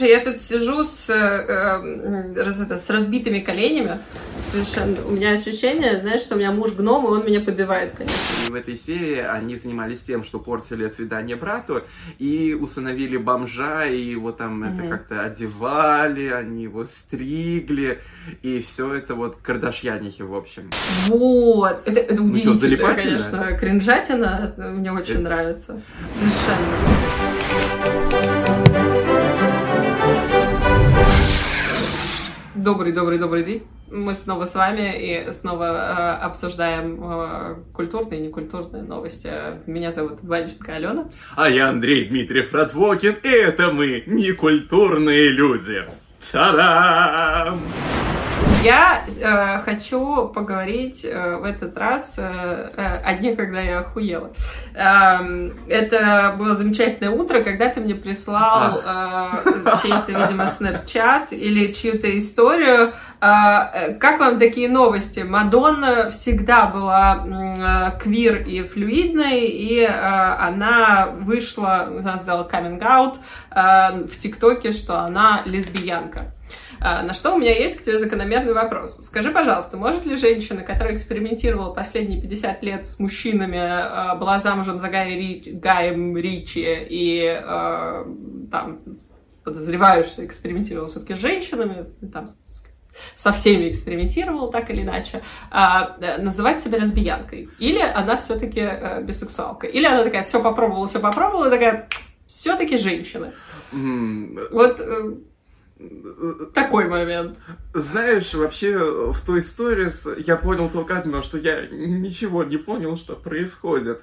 Я тут сижу с, э, э, с разбитыми коленями. Совершенно. У меня ощущение, знаешь, что у меня муж гном, и он меня побивает, конечно. И в этой серии они занимались тем, что портили свидание брату и усыновили бомжа, и его там mm-hmm. это как-то одевали, они его стригли, и все это вот кардашьянихи, в общем. Вот, это, это удивительно, ну, что, конечно, кринжатина, мне очень это... нравится. Совершенно. Добрый, добрый, добрый день. Мы снова с вами и снова э, обсуждаем э, культурные и некультурные новости. Меня зовут Ванечка Алена. А я Андрей Дмитриев Радвокин, и это мы, некультурные люди. Та-дам! Я э, хочу поговорить э, в этот раз э, э, о дне, когда я охуела. Э, это было замечательное утро, когда ты мне прислал э, чей-то, видимо, снэпчат или чью-то историю. Э, как вам такие новости? Мадонна всегда была э, квир и флюидной, и э, она вышла, она сделала каминг-аут э, в ТикТоке, что она лесбиянка. А, на что у меня есть к тебе закономерный вопрос. Скажи, пожалуйста, может ли женщина, которая экспериментировала последние 50 лет с мужчинами, а, была замужем за Гай Рич, Гаем Ричи и а, там, подозреваю, что экспериментировала все-таки с женщинами, там, со всеми экспериментировала так или иначе, а, называть себя лесбиянкой. Или она все-таки а, бисексуалка. Или она такая, все попробовала, все попробовала, такая, все-таки женщина. Mm. Вот э, такой момент. Знаешь, вообще в той истории я понял только одно, что я ничего не понял, что происходит.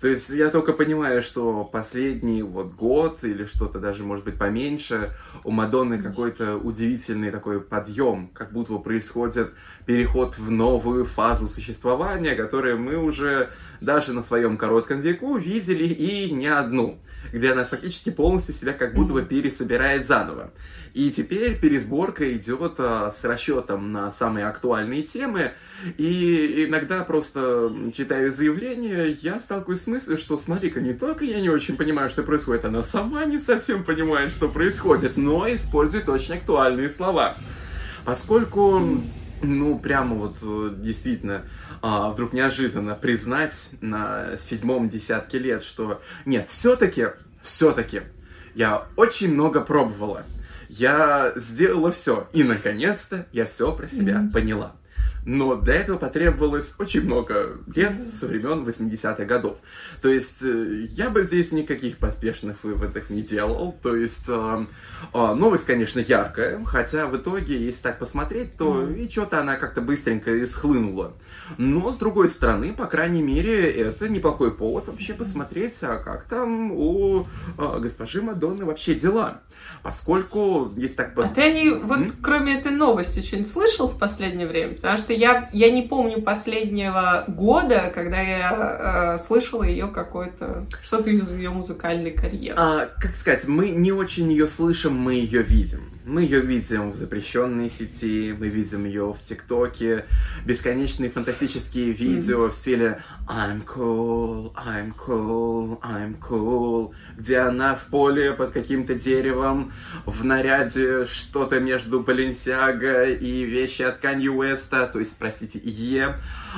То есть я только понимаю, что последний вот год или что-то даже, может быть, поменьше, у Мадонны какой-то удивительный такой подъем, как будто бы происходит переход в новую фазу существования, которую мы уже даже на своем коротком веку видели и не одну, где она фактически полностью себя как будто бы пересобирает заново. И теперь пересборка идет а, с расчетом на самые актуальные темы. И иногда просто читаю заявление, я сталкиваюсь с мыслью, что смотри-ка, не только я не очень понимаю, что происходит, она сама не совсем понимает, что происходит, но использует очень актуальные слова. Поскольку ну, прямо вот э, действительно а, вдруг неожиданно признать на седьмом десятке лет, что нет, все-таки, все-таки я очень много пробовала. Я сделала все. И, наконец-то, я все про себя mm-hmm. поняла. Но для этого потребовалось очень много лет со времен 80-х годов. То есть э, я бы здесь никаких поспешных выводов не делал. То есть э, э, новость, конечно, яркая, хотя в итоге, если так посмотреть, то mm-hmm. и что-то она как-то быстренько исхлынула. Но, с другой стороны, по крайней мере, это неплохой повод вообще посмотреть, а как там у э, госпожи Мадонны вообще дела. Поскольку, есть так... Пос... А ты вот mm-hmm. кроме этой новости, что-нибудь слышал в последнее время? Потому что я, я не помню последнего года, когда я э, слышала ее какой-то, что-то из ее музыкальной карьеры. А, как сказать, мы не очень ее слышим, мы ее видим. Мы ее видим в запрещенной сети, мы видим ее в ТикТоке, бесконечные фантастические видео в стиле I'm cool, I'm cool, I'm cool, где она в поле под каким-то деревом, в наряде что-то между Баленсиаго и вещи от Канье Уэста, то есть, простите, Е,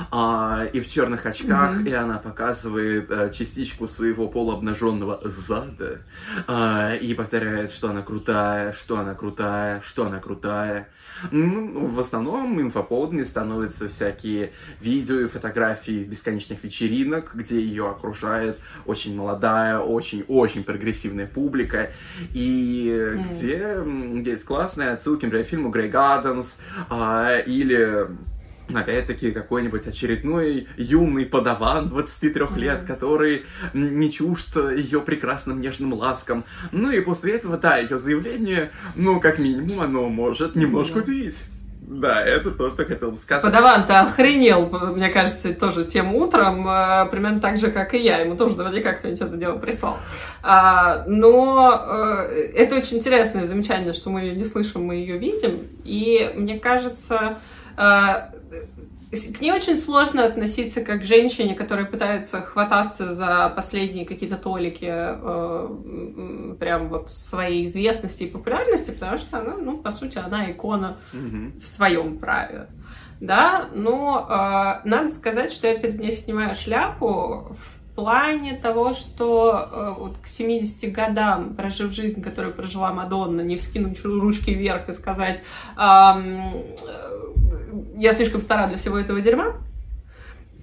а, и в черных очках, mm-hmm. и она показывает а, частичку своего полуобнаженного зада, а, и повторяет, что она крутая, что она крутая, крутая, что она крутая. Ну, в основном инфоповодами становятся всякие видео и фотографии из бесконечных вечеринок, где ее окружает очень молодая, очень-очень прогрессивная публика, и mm. где есть классные отсылки, например, к фильму «Грей Гарденс», а, или опять-таки какой-нибудь очередной юный подаван 23 mm-hmm. лет, который не чужд ее прекрасным нежным ласкам. Ну и после этого, да, ее заявление, ну, как минимум, оно может немножко mm-hmm. удивить. Да, это то, что хотел бы сказать. Подаван-то охренел, мне кажется, тоже тем утром, э, примерно так же, как и я. Ему тоже наверняка кто-нибудь это дело прислал. А, но э, это очень интересно и замечательно, что мы ее не слышим, мы ее видим. И мне кажется, к ней очень сложно относиться как к женщине, которая пытается хвататься за последние какие-то толики э, прям вот своей известности и популярности, потому что она, ну, по сути, она икона mm-hmm. в своем праве. Да, но э, надо сказать, что я перед ней снимаю шляпу в плане того, что э, вот к 70 годам, прожив жизнь, которую прожила Мадонна, не вскинуть ручки вверх и сказать, э, я слишком стара для всего этого дерьма,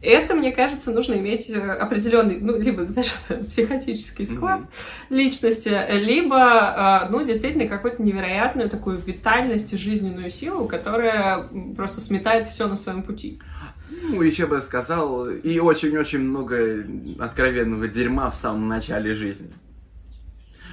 это, мне кажется, нужно иметь э, определенный, ну, либо, знаешь, психотический склад mm-hmm. личности, либо, э, ну, действительно, какую-то невероятную такую витальность и жизненную силу, которая просто сметает все на своем пути. Ну, еще бы сказал, и очень-очень много откровенного дерьма в самом начале жизни.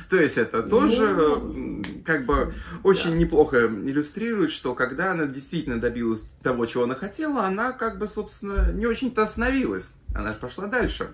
То есть это тоже ну, как бы очень да. неплохо иллюстрирует, что когда она действительно добилась того, чего она хотела, она как бы, собственно, не очень-то остановилась. Она же пошла дальше.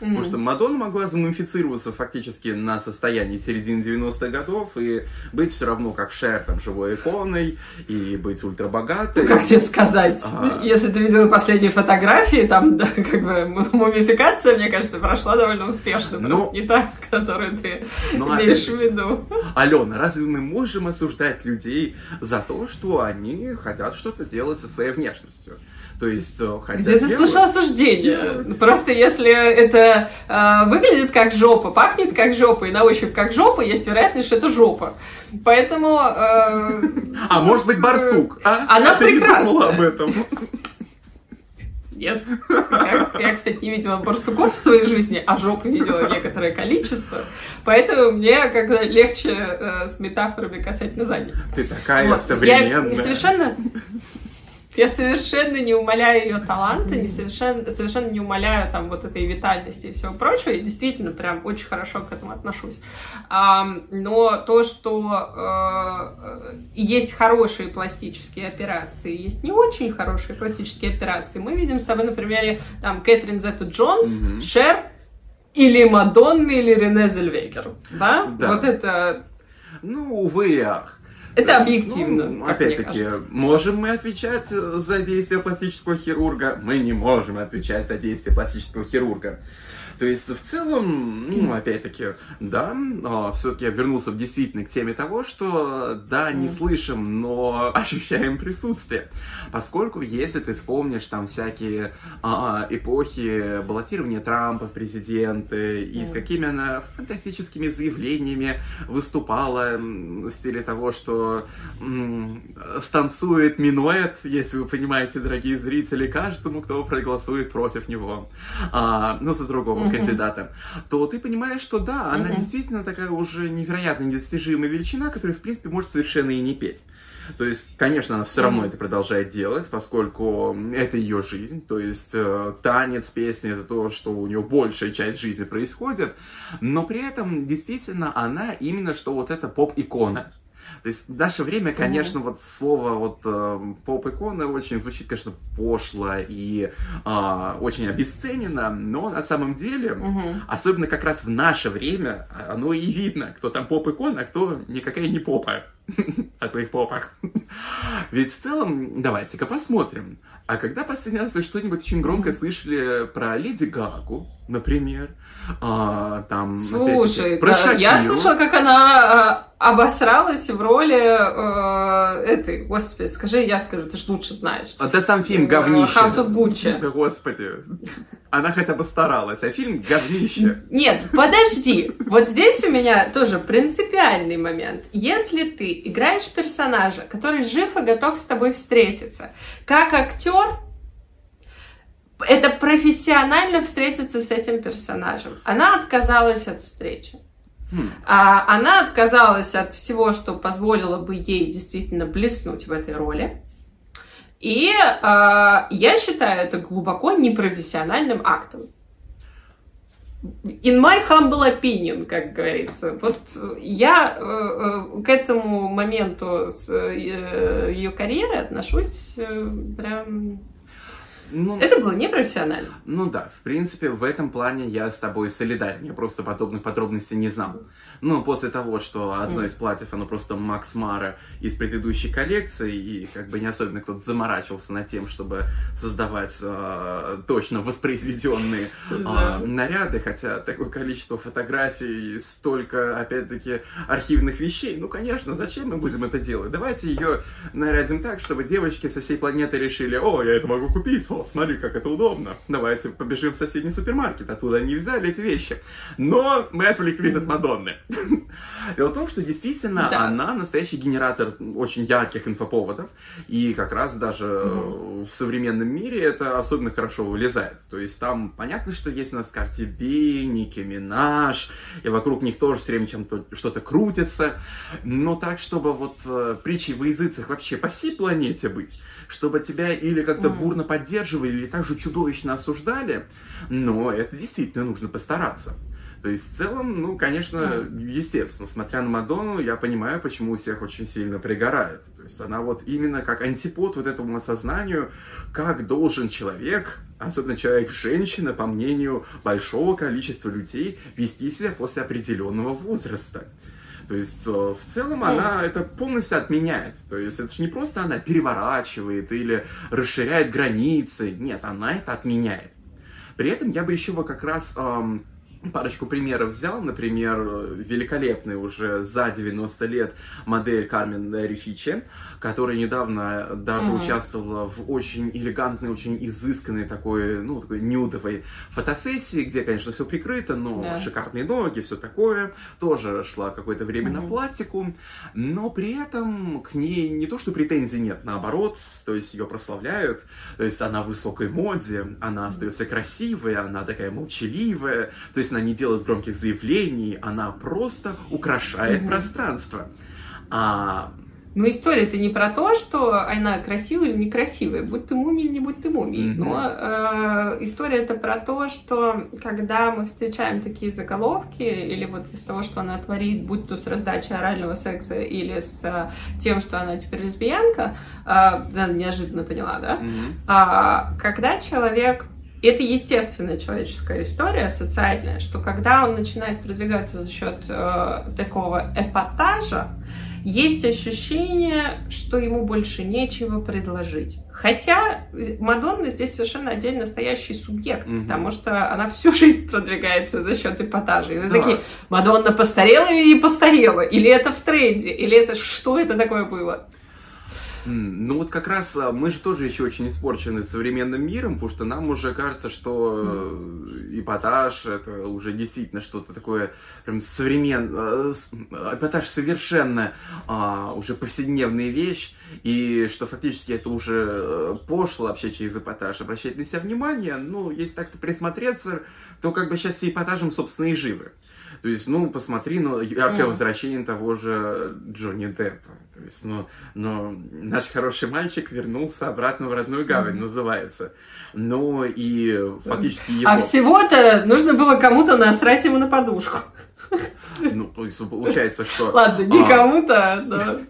Mm-hmm. Потому что Мадонна могла замумифицироваться фактически на состоянии середины 90-х годов и быть все равно как Шер, там, живой иконой, и быть ультрабогатой. Ну, как тебе сказать? А... Если ты видела последние фотографии, там, да, как бы, мумификация, мне кажется, прошла довольно успешно. Ну, просто не так, которую ты ну, имеешь в виду. Алена, разве мы можем осуждать людей за то, что они хотят что-то делать со своей внешностью? То есть, э, хотя Где ты слышал осуждение? Делают. Просто если это э, выглядит как жопа, пахнет как жопа и на ощупь как жопа, есть вероятность, что это жопа. Поэтому... Э, а может быть барсук? А? Она а прекрасна. Не об этом. Нет. Я, я, кстати, не видела барсуков в своей жизни, а жопы видела некоторое количество. Поэтому мне как бы легче э, с метафорами касательно задницы. Ты такая вот. современная. Я совершенно я совершенно не умоляю ее таланта, не совершенно, совершенно не умоляю там вот этой витальности и всего прочего. И действительно прям очень хорошо к этому отношусь. Но то, что э, есть хорошие пластические операции, есть не очень хорошие пластические операции, мы видим с тобой на примере там Кэтрин Зетта Джонс, mm-hmm. Шер или Мадонны, или Рене Зельвегер. Да? да? Вот это... Ну, увы ах. Это объективно. Ну, опять-таки, можем мы отвечать за действия пластического хирурга? Мы не можем отвечать за действия пластического хирурга. То есть, в целом, ну, опять-таки, да, все-таки я вернулся действительно к теме того, что, да, не слышим, но ощущаем присутствие. Поскольку, если ты вспомнишь там всякие а, эпохи баллотирования Трампа в президенты, и с какими она фантастическими заявлениями выступала в стиле того, что станцует минуэт, если вы понимаете, дорогие зрители, каждому, кто проголосует против него. А, ну, за другого mm-hmm. кандидата, то ты понимаешь, что да, она mm-hmm. действительно такая уже невероятно недостижимая величина, которая, в принципе, может совершенно и не петь. То есть, конечно, она все равно mm-hmm. это продолжает делать, поскольку это ее жизнь. То есть, э, танец, песни это то, что у нее большая часть жизни происходит. Но при этом, действительно, она именно что вот эта поп-икона. То есть в наше время, конечно, mm-hmm. вот слово вот э, поп-икона очень звучит, конечно, пошло и э, очень обесценено, но на самом деле, mm-hmm. особенно как раз в наше время, оно и видно, кто там поп-икона, а кто никакая не попа о твоих попах. Ведь в целом, давайте-ка посмотрим. А когда последний раз вы что-нибудь очень громко слышали про Леди Гагу, например? А, там, Слушай, про да, я слышала, как она э, обосралась в роли э, этой, господи, скажи, я скажу, ты же лучше знаешь. А ты сам фильм говнище. House of Gucci. Да господи. Она хотя бы старалась, а фильм говнище. Нет, подожди. Вот здесь у меня тоже принципиальный момент. Если ты играешь персонажа, который жив и готов с тобой встретиться, как актер, это профессионально встретиться с этим персонажем. Она отказалась от встречи. Hmm. А, она отказалась от всего, что позволило бы ей действительно блеснуть в этой роли. И э, я считаю это глубоко непрофессиональным актом. In my humble opinion, как говорится. Вот я э, к этому моменту с, э, ее карьеры отношусь э, прям Ну, это было непрофессионально. Ну да, в принципе, в этом плане я с тобой солидарен. Я просто подобных подробностей не знал. Ну, после того, что одно из платьев, оно просто Макс Мара из предыдущей коллекции, и как бы не особенно кто-то заморачивался над тем, чтобы создавать э, точно воспроизведенные э, наряды, хотя такое количество фотографий, столько, опять-таки, архивных вещей. Ну, конечно, зачем мы будем это делать? Давайте ее нарядим так, чтобы девочки со всей планеты решили, о, я это могу купить, о, смотри, как это удобно. Давайте побежим в соседний супермаркет, оттуда они взяли эти вещи. Но мы отвлеклись от Мадонны. Дело в том, что действительно да. она настоящий генератор очень ярких инфоповодов, и как раз даже угу. в современном мире это особенно хорошо вылезает. То есть там понятно, что есть у нас Карти Би, Ники Минаж, и вокруг них тоже все время чем-то что-то крутится, но так, чтобы вот э, притчи во языцах вообще по всей планете быть, чтобы тебя или как-то бурно поддерживали, или также чудовищно осуждали, но это действительно нужно постараться. То есть, в целом, ну, конечно, естественно, смотря на Мадонну, я понимаю, почему у всех очень сильно пригорает. То есть, она вот именно как антипод вот этому осознанию, как должен человек, особенно человек-женщина, по мнению большого количества людей, вести себя после определенного возраста. То есть э, в целом она это полностью отменяет. То есть это же не просто она переворачивает или расширяет границы. Нет, она это отменяет. При этом я бы еще бы как раз эм, парочку примеров взял, например, великолепный уже за 90 лет модель Кармен Рефичи, которая недавно даже mm-hmm. участвовала в очень элегантной, очень изысканной такой, ну, такой нюдовой фотосессии, где, конечно, все прикрыто, но yeah. шикарные ноги, все такое. Тоже шла какое-то время mm-hmm. на пластику, но при этом к ней не то, что претензий нет, наоборот, то есть ее прославляют, то есть она в высокой моде, она остается красивой, она такая молчаливая, то есть она не делает громких заявлений, она просто украшает mm-hmm. пространство. А но история-то не про то, что она красивая или некрасивая, будь ты мумией или не будь ты мумией. Mm-hmm. Но э, история это про то, что когда мы встречаем такие заголовки, или вот из того, что она творит, будь то с раздачей орального секса или с э, тем, что она теперь лесбиянка, э, неожиданно поняла, да? Mm-hmm. Э, когда человек это естественная человеческая история, социальная, что когда он начинает продвигаться за счет э, такого эпатажа, есть ощущение, что ему больше нечего предложить. Хотя Мадонна здесь совершенно отдельно настоящий субъект, угу. потому что она всю жизнь продвигается за счет эпатажа. И вы да. такие, Мадонна постарела или не постарела? Или это в тренде? Или это что это такое было? Ну вот как раз а, мы же тоже еще очень испорчены современным миром, потому что нам уже кажется, что mm. эпатаж это уже действительно что-то такое прям современное, эпатаж совершенно а, уже повседневная вещь, и что фактически это уже э, пошло вообще через эпатаж обращать на себя внимание, ну, если так-то присмотреться, то как бы сейчас все эпатажем, собственно, и живы. То есть, ну, посмотри, ну, яркое mm. возвращение того же Джонни Деппа. То есть, ну, ну, наш хороший мальчик вернулся обратно в родную гавань, mm. называется. Ну, и фактически его... А всего-то нужно было кому-то насрать ему на подушку. Ну, то есть, получается, что... Ладно, не а... кому-то, но...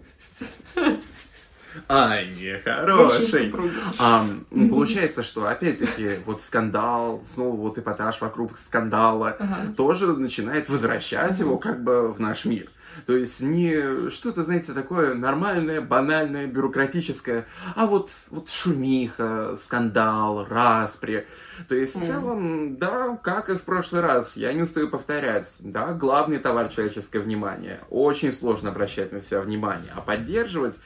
Ай, хороший. А, ну, получается, что опять-таки вот скандал, снова вот эпатаж вокруг скандала ага. тоже начинает возвращать его как бы в наш мир. То есть не что-то, знаете, такое нормальное, банальное, бюрократическое, а вот, вот шумиха, скандал, распри. То есть в целом, да, как и в прошлый раз, я не устаю повторять, да, главный товар человеческое внимание. Очень сложно обращать на себя внимание, а поддерживать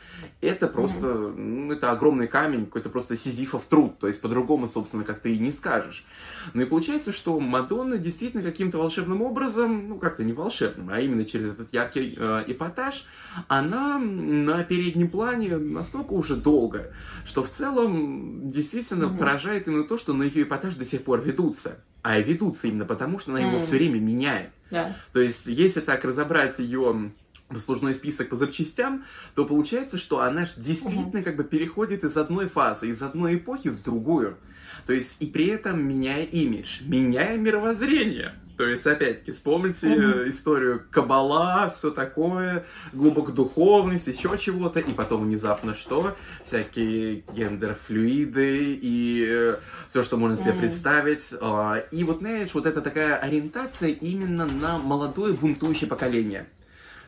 это просто, ну, это огромный камень, какой-то просто сизифов труд, то есть по-другому, собственно, как ты и не скажешь. Ну и получается, что Мадонна действительно каким-то волшебным образом, ну как-то не волшебным, а именно через этот яркий э, эпатаж, она на переднем плане настолько уже долго, что в целом действительно mm-hmm. поражает именно то, что на ее эпатаж до сих пор ведутся. А ведутся именно потому, что она его mm-hmm. все время меняет. Yeah. То есть, если так разобрать ее послужной список по запчастям, то получается, что она действительно uh-huh. как бы переходит из одной фазы, из одной эпохи в другую. То есть и при этом меняя имидж, меняя мировоззрение. То есть, опять-таки, вспомните mm-hmm. историю Кабала, все такое, глубокодуховность, еще чего-то, и потом внезапно что? Всякие гендер-флюиды и э, все, что можно себе mm-hmm. представить. Э, и вот, знаешь, вот это такая ориентация именно на молодое бунтующее поколение.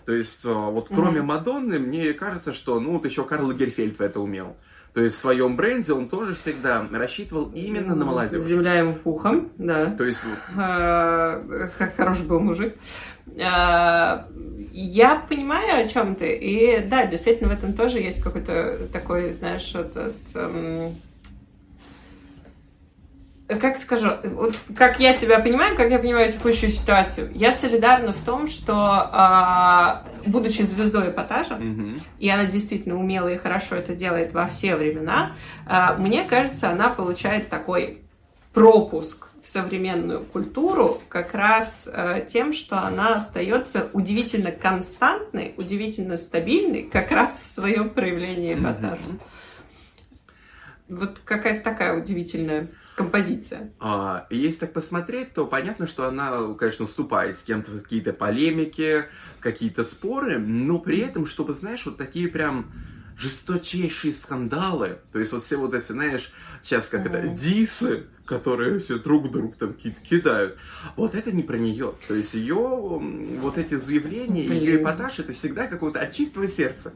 То есть, э, вот кроме mm-hmm. Мадонны, мне кажется, что, ну, вот еще Карл Герфельд в это умел. То есть в своем бренде он тоже всегда рассчитывал именно на молодежь. Земля ему пухом, да. То есть... А, как хороший был мужик. А, я понимаю, о чем ты. И да, действительно, в этом тоже есть какой-то такой, знаешь, этот... Как скажу, вот как я тебя понимаю, как я понимаю текущую ситуацию, я солидарна в том, что э, будучи звездой эпатажа, mm-hmm. и она действительно умело и хорошо это делает во все времена, э, мне кажется, она получает такой пропуск в современную культуру как раз э, тем, что она остается удивительно константной, удивительно стабильной, как раз в своем проявлении эпатажа. Mm-hmm. Вот какая-то такая удивительная композиция. А, если так посмотреть, то понятно, что она, конечно, вступает с кем-то в какие-то полемики, какие-то споры, но при этом, чтобы, знаешь, вот такие прям жесточайшие скандалы, то есть вот все вот эти, знаешь, сейчас как это, дисы, которые все друг друг там кидают, вот это не про нее. То есть ее вот эти заявления, Блин. ее эпатаж, это всегда какое-то от чистого сердца.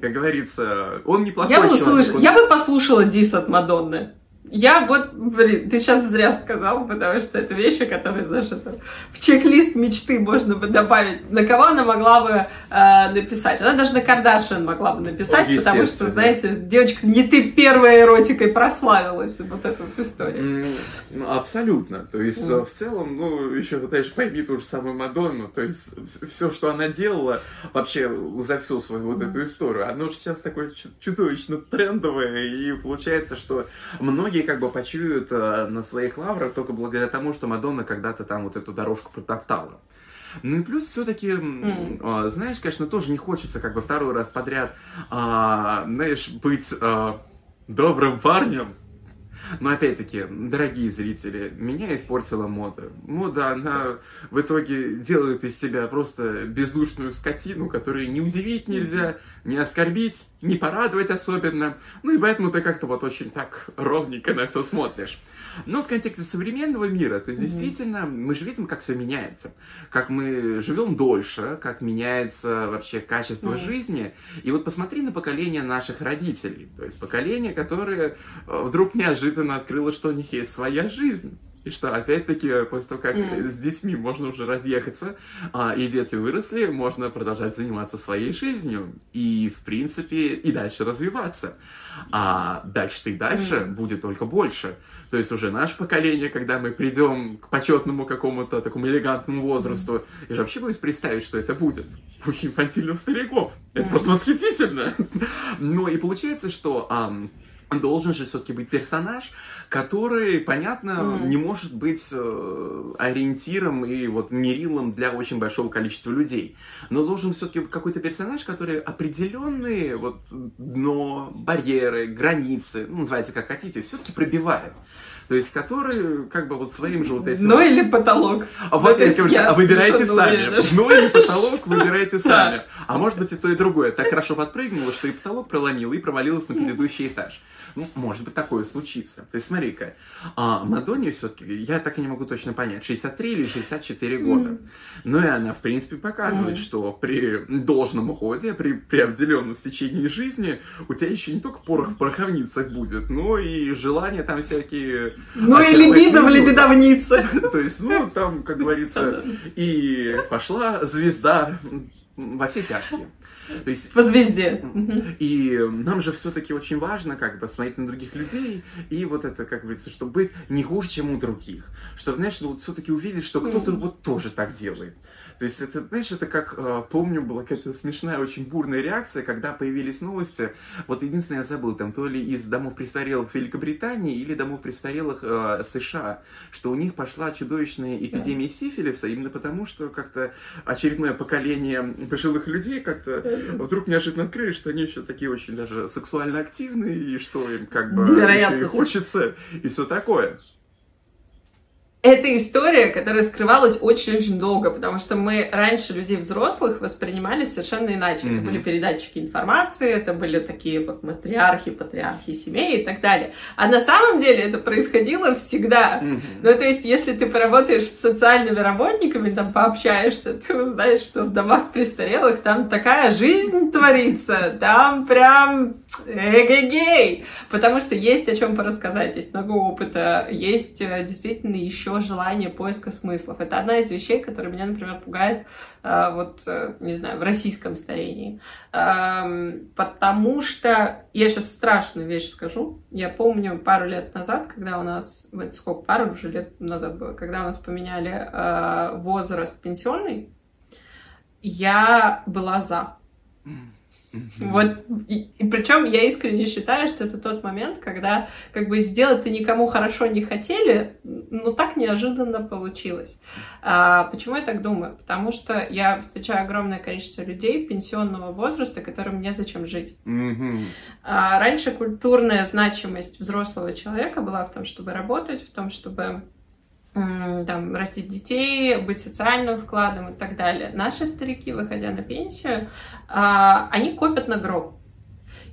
Как говорится, он неплохой я бы человек. Он... Я бы послушала дис от Мадонны. Я вот, блин, ты сейчас зря сказал, потому что это вещи, которые, знаешь, это в чек-лист мечты можно бы добавить. На кого она могла бы э, написать? Она даже на Кардашиан могла бы написать, О, потому что, знаете, девочка, не ты первой эротикой прославилась, вот эта вот история. Mm, абсолютно. То есть, mm. в целом, ну, еще, знаешь, пойми ту же самую Мадонну, то есть, все, что она делала вообще за всю свою вот mm. эту историю, оно же сейчас такое чудовищно трендовое, и получается, что многие многие как бы почуют э, на своих лаврах только благодаря тому, что Мадонна когда-то там вот эту дорожку протоптала. Ну и плюс все-таки, mm. знаешь, конечно, тоже не хочется как бы второй раз подряд, а, знаешь, быть а, добрым парнем, но опять-таки, дорогие зрители, меня испортила мода. Мода, она в итоге делает из тебя просто бездушную скотину, которую не удивить нельзя, не оскорбить, не порадовать особенно. Ну и поэтому ты как-то вот очень так ровненько на все смотришь. Но в контексте современного мира, то есть действительно мы же видим, как все меняется. Как мы живем дольше, как меняется вообще качество mm-hmm. жизни. И вот посмотри на поколение наших родителей. То есть поколение, которое э, вдруг неожиданно открыло, что у них есть своя жизнь. И что, опять-таки, после того, как mm. с детьми можно уже разъехаться, а, и дети выросли, можно продолжать заниматься своей жизнью. И, в принципе, и дальше развиваться. А дальше-то и дальше mm. будет только больше. То есть уже наше поколение, когда мы придем к почетному какому-то такому элегантному возрасту, mm. я же вообще боюсь представить, что это будет. Очень инфантильных стариков. Это mm. просто восхитительно. Ну и получается, что должен же все-таки быть персонаж, который, понятно, mm. не может быть э, ориентиром и вот мерилом для очень большого количества людей. Но должен все-таки какой-то персонаж, который определенные вот дно, барьеры, границы, ну, называйте как хотите, все-таки пробивает. То есть, который как бы вот своим же вот этим... Ну или потолок. А, вот, я говорю, а выбирайте сами. Уверена, ну или потолок выбирайте сами. А может быть и то, и другое. Так хорошо подпрыгнуло, что и потолок проломило, и провалилось на предыдущий этаж. Ну, может быть, такое случится. То есть, смотри-ка, а Мадонне все-таки, я так и не могу точно понять, 63 или 64 года. Ну и она, в принципе, показывает, что при должном уходе, при, при определенном стечении жизни, у тебя еще не только порох в пороховницах будет, но и желания там всякие ну и либидо в лебедовнице. То есть, ну, там, как говорится, и пошла звезда во все тяжкие. То есть, по звезде. И нам же все-таки очень важно как бы смотреть на других людей и вот это, как говорится, чтобы быть не хуже, чем у других. Чтобы, знаешь, ну, вот все-таки увидеть, что кто-то вот тоже так делает. То есть это, знаешь, это как, э, помню, была какая-то смешная, очень бурная реакция, когда появились новости. Вот единственное, я забыл, там то ли из домов престарелых Великобритании или домов престарелых э, США, что у них пошла чудовищная эпидемия сифилиса, именно потому, что как-то очередное поколение пожилых людей как-то вдруг неожиданно открыли, что они еще такие очень даже сексуально активные, и что им как бы и хочется, и все такое. Это история, которая скрывалась очень-очень долго, потому что мы раньше людей взрослых воспринимали совершенно иначе. Mm-hmm. Это были передатчики информации, это были такие вот матриархи, патриархи семей и так далее. А на самом деле это происходило всегда. Mm-hmm. Ну, то есть, если ты поработаешь с социальными работниками, там пообщаешься, ты узнаешь, что в домах престарелых там такая жизнь творится, там прям эгегей, потому что есть о чем порассказать, есть много опыта, есть э, действительно еще еще желание поиска смыслов. Это одна из вещей, которая меня, например, пугает, э, вот, э, не знаю, в российском старении. Эм, потому что, я сейчас страшную вещь скажу, я помню пару лет назад, когда у нас, вот сколько, пару уже лет назад было, когда у нас поменяли э, возраст пенсионный, я была за. Вот, и, и причем я искренне считаю, что это тот момент, когда как бы сделать-то никому хорошо не хотели, но так неожиданно получилось. А, почему я так думаю? Потому что я встречаю огромное количество людей пенсионного возраста, которым незачем жить. Mm-hmm. А, раньше культурная значимость взрослого человека была в том, чтобы работать, в том, чтобы там, растить детей, быть социальным вкладом и так далее. Наши старики, выходя на пенсию, а, они копят на гроб.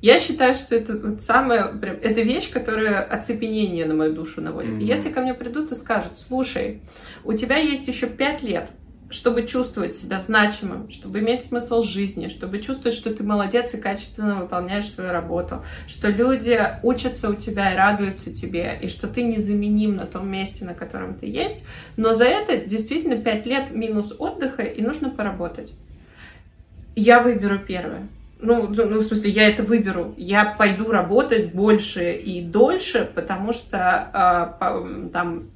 Я считаю, что это вот самое, это вещь, которая оцепенение на мою душу наводит. Mm-hmm. Если ко мне придут и скажут, слушай, у тебя есть еще пять лет, чтобы чувствовать себя значимым, чтобы иметь смысл жизни, чтобы чувствовать, что ты молодец и качественно выполняешь свою работу, что люди учатся у тебя и радуются тебе, и что ты незаменим на том месте, на котором ты есть, но за это действительно 5 лет минус отдыха, и нужно поработать. Я выберу первое. Ну, ну, ну, в смысле, я это выберу. Я пойду работать больше и дольше, потому что э, там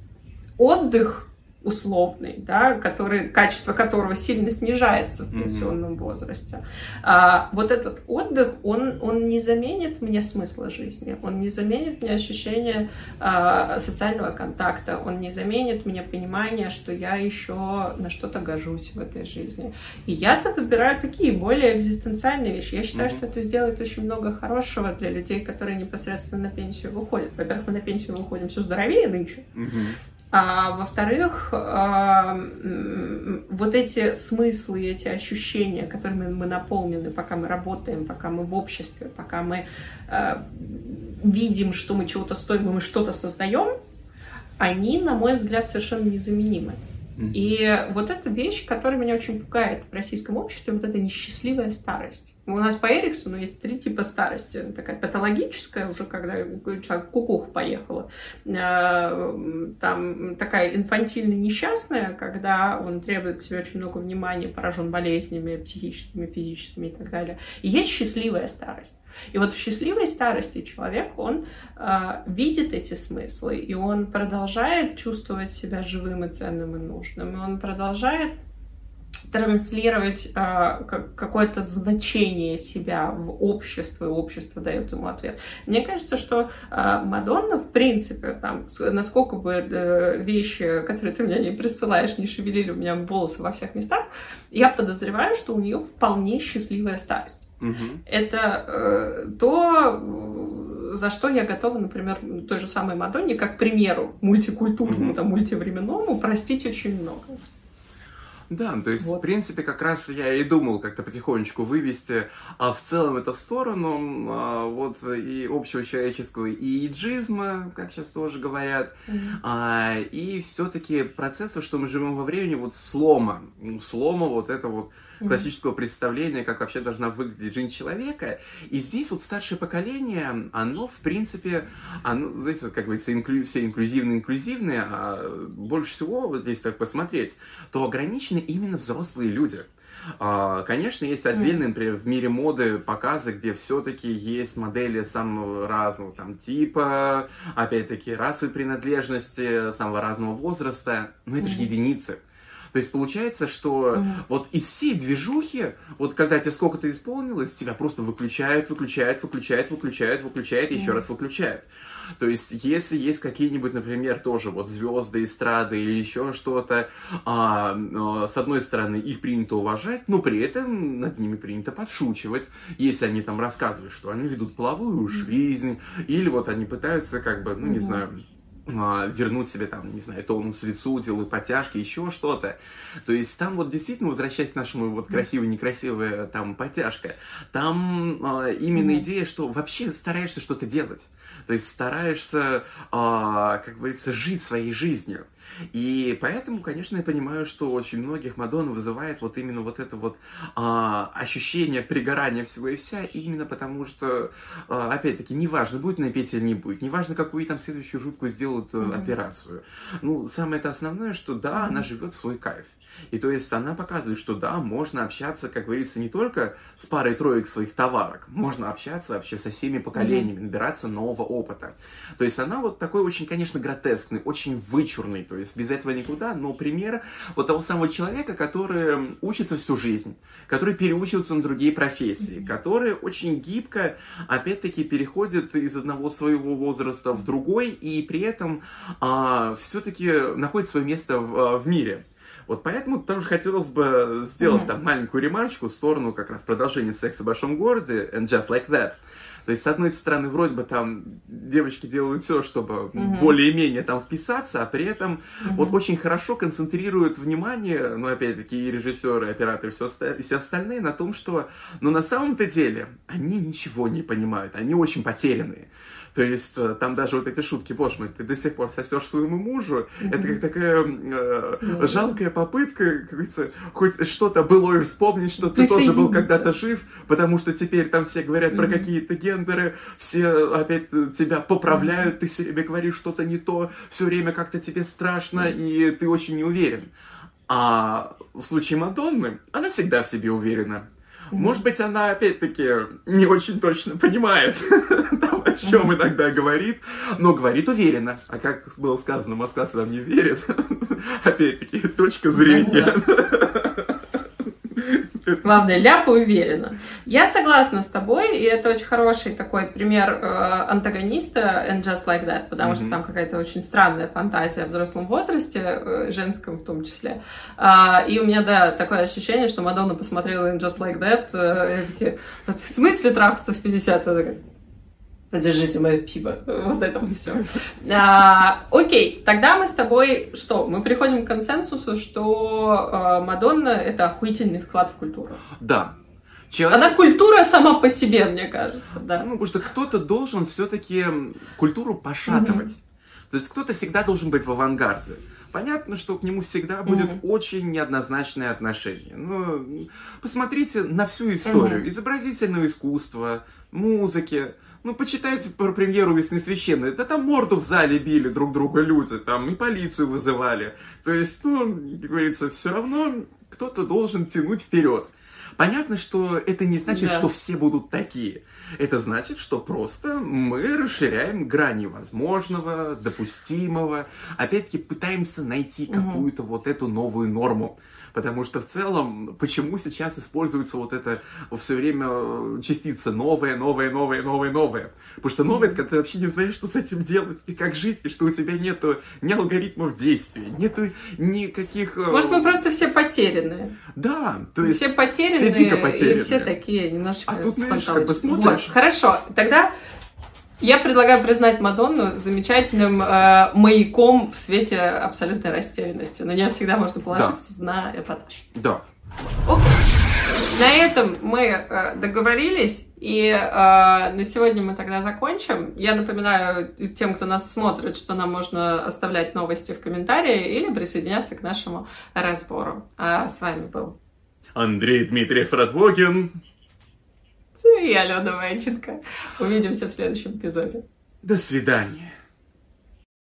отдых условный, да, который, качество которого сильно снижается в пенсионном mm-hmm. возрасте. А, вот этот отдых, он, он не заменит мне смысла жизни, он не заменит мне ощущение а, социального контакта, он не заменит мне понимание, что я еще на что-то гожусь в этой жизни. И я-то выбираю такие более экзистенциальные вещи. Я считаю, mm-hmm. что это сделает очень много хорошего для людей, которые непосредственно на пенсию выходят. Во-первых, мы на пенсию выходим все здоровее нынче. Mm-hmm. А, во-вторых, а, вот эти смыслы, эти ощущения, которыми мы наполнены, пока мы работаем, пока мы в обществе, пока мы а, видим, что мы чего-то стоим, мы что-то создаем, они, на мой взгляд, совершенно незаменимы. И вот эта вещь, которая меня очень пугает в российском обществе, вот эта несчастливая старость. У нас по Эриксону есть три типа старости. Такая патологическая, уже когда человек кукух поехала. Э, там такая инфантильно несчастная, когда он требует к себе очень много внимания, поражен болезнями психическими, физическими и так далее. И есть счастливая старость. И вот в счастливой старости человек, он э, видит эти смыслы, и он продолжает чувствовать себя живым и ценным и нужным, и он продолжает транслировать э, какое-то значение себя в общество, и общество дает ему ответ. Мне кажется, что э, Мадонна, в принципе, там, насколько бы э, вещи, которые ты мне не присылаешь, не шевелили у меня волосы во всех местах, я подозреваю, что у нее вполне счастливая старость. Угу. Это э, то, за что я готова, например, той же самой Мадонне, как примеру мультикультурному, угу. там, мультивременному, простить очень много. Да, то есть, вот. в принципе, как раз я и думал как-то потихонечку вывести, а в целом это в сторону а, вот и общего человеческого и иджизма, как сейчас тоже говорят, mm-hmm. а, и все-таки процесса, что мы живем во времени вот слома, ну, слома вот это вот классического представления, как вообще должна выглядеть жизнь человека. И здесь вот старшее поколение, оно, в принципе, оно, знаете, вот, как говорится, инклю, все инклюзивные-инклюзивные, а больше всего, вот если так посмотреть, то ограничены именно взрослые люди. А, конечно, есть отдельные, например, в мире моды показы, где все-таки есть модели самого разного там типа, опять-таки расовой принадлежности, самого разного возраста, но это же единицы. То есть получается, что mm вот из всей движухи, вот когда тебе сколько-то исполнилось, тебя просто выключают, выключают, выключают, выключают, выключают и mm еще раз выключают. То есть, если есть какие-нибудь, например, тоже вот звезды эстрады или еще что-то, а, а, с одной стороны, их принято уважать, но при этом над ними принято подшучивать, если они там рассказывают, что они ведут половую жизнь, или вот они пытаются как бы, ну, не знаю, а, вернуть себе там, не знаю, тонус лицу, делают подтяжки, еще что-то. То есть там вот действительно возвращать к нашему вот красивой, некрасивая там подтяжка. Там э, именно mm-hmm. идея, что вообще стараешься что-то делать. То есть стараешься, э, как говорится, жить своей жизнью. И поэтому, конечно, я понимаю, что очень многих Мадонна вызывает вот именно вот это вот а, ощущение пригорания всего и вся, именно потому что, а, опять-таки, неважно, будет напеть или не будет, неважно, какую там следующую жутку сделают mm-hmm. операцию. Ну, самое это основное, что да, mm-hmm. она живет свой кайф. И то есть она показывает, что да, можно общаться, как говорится, не только с парой троек своих товарок, можно общаться вообще со всеми поколениями, набираться нового опыта. То есть она вот такой очень, конечно, гротескный, очень вычурный, то есть без этого никуда, но пример вот того самого человека, который учится всю жизнь, который переучивается на другие профессии, который очень гибко, опять-таки, переходит из одного своего возраста в другой и при этом а, все-таки находит свое место в, а, в мире. Вот поэтому тоже хотелось бы сделать mm-hmm. там маленькую ремарочку в сторону как раз продолжения секса в большом городе and just like that. То есть, с одной стороны, вроде бы там девочки делают все, чтобы mm-hmm. более-менее там вписаться, а при этом mm-hmm. вот очень хорошо концентрируют внимание, ну, опять-таки, и режиссеры, и операторы, и все, и все остальные на том, что, ну, на самом-то деле, они ничего не понимают, они очень потерянные. То есть э, там даже вот эти шутки, боже мой, ты до сих пор сосешь своему мужу, mm-hmm. это как такая э, mm-hmm. жалкая попытка, как говорится, хоть что-то было и вспомнить, что ты тоже был когда-то жив, потому что теперь там все говорят mm-hmm. про какие-то гендеры, все опять тебя поправляют, mm-hmm. ты все время говоришь что-то не то, все время как-то тебе страшно, mm-hmm. и ты очень не уверен. А в случае Мадонны, она всегда в себе уверена. Может быть, она, опять-таки, не очень точно понимает, там, о чем иногда говорит, но говорит уверенно. А как было сказано, Москва сам не верит. Опять-таки, точка зрения. Главное, ляпа уверенно. Я согласна с тобой, и это очень хороший такой пример э, антагониста and just like that, потому mm-hmm. что там какая-то очень странная фантазия в взрослом возрасте, э, женском в том числе. А, и у меня, да, такое ощущение, что Мадонна посмотрела in just like that, э, я такие, в смысле трахаться в 50? Я такая, подержите мое пиво. Вот это вот все. А, окей, тогда мы с тобой что? Мы приходим к консенсусу, что а, Мадонна это охуительный вклад в культуру. Да. Человек... Она культура сама по себе, мне кажется, да. Ну, потому что кто-то должен все-таки культуру пошатывать. Mm-hmm. То есть кто-то всегда должен быть в авангарде. Понятно, что к нему всегда будет mm-hmm. очень неоднозначное отношение. Но посмотрите на всю историю. Mm-hmm. Изобразительного искусства, музыки, ну, почитайте про премьеру «Весны священной». Да там морду в зале били друг друга люди, там и полицию вызывали. То есть, ну, как говорится, все равно кто-то должен тянуть вперед. Понятно, что это не значит, да. что все будут такие. Это значит, что просто мы расширяем грани возможного, допустимого. Опять-таки пытаемся найти угу. какую-то вот эту новую норму. Потому что в целом, почему сейчас используется вот это все время э, частица новое, новое, новое, новое, новое? Потому что новое, когда ты вообще не знаешь, что с этим делать и как жить, и что у тебя нету ни алгоритмов действия, нету никаких... Э, Может, мы просто все потерянные. Да, то есть... Все потерянные, все дико потерянные. и все такие немножечко А тут, знаешь, как бы смотришь... Вот, хорошо, тогда я предлагаю признать Мадонну замечательным э, маяком в свете абсолютной растерянности. На нее всегда можно положиться да. на эпатаж. Да. Окей. На этом мы э, договорились, и э, на сегодня мы тогда закончим. Я напоминаю тем, кто нас смотрит, что нам можно оставлять новости в комментарии или присоединяться к нашему разбору. А с вами был Андрей Дмитриев Радвогин и Алена Ванченко. Увидимся в следующем эпизоде. До свидания.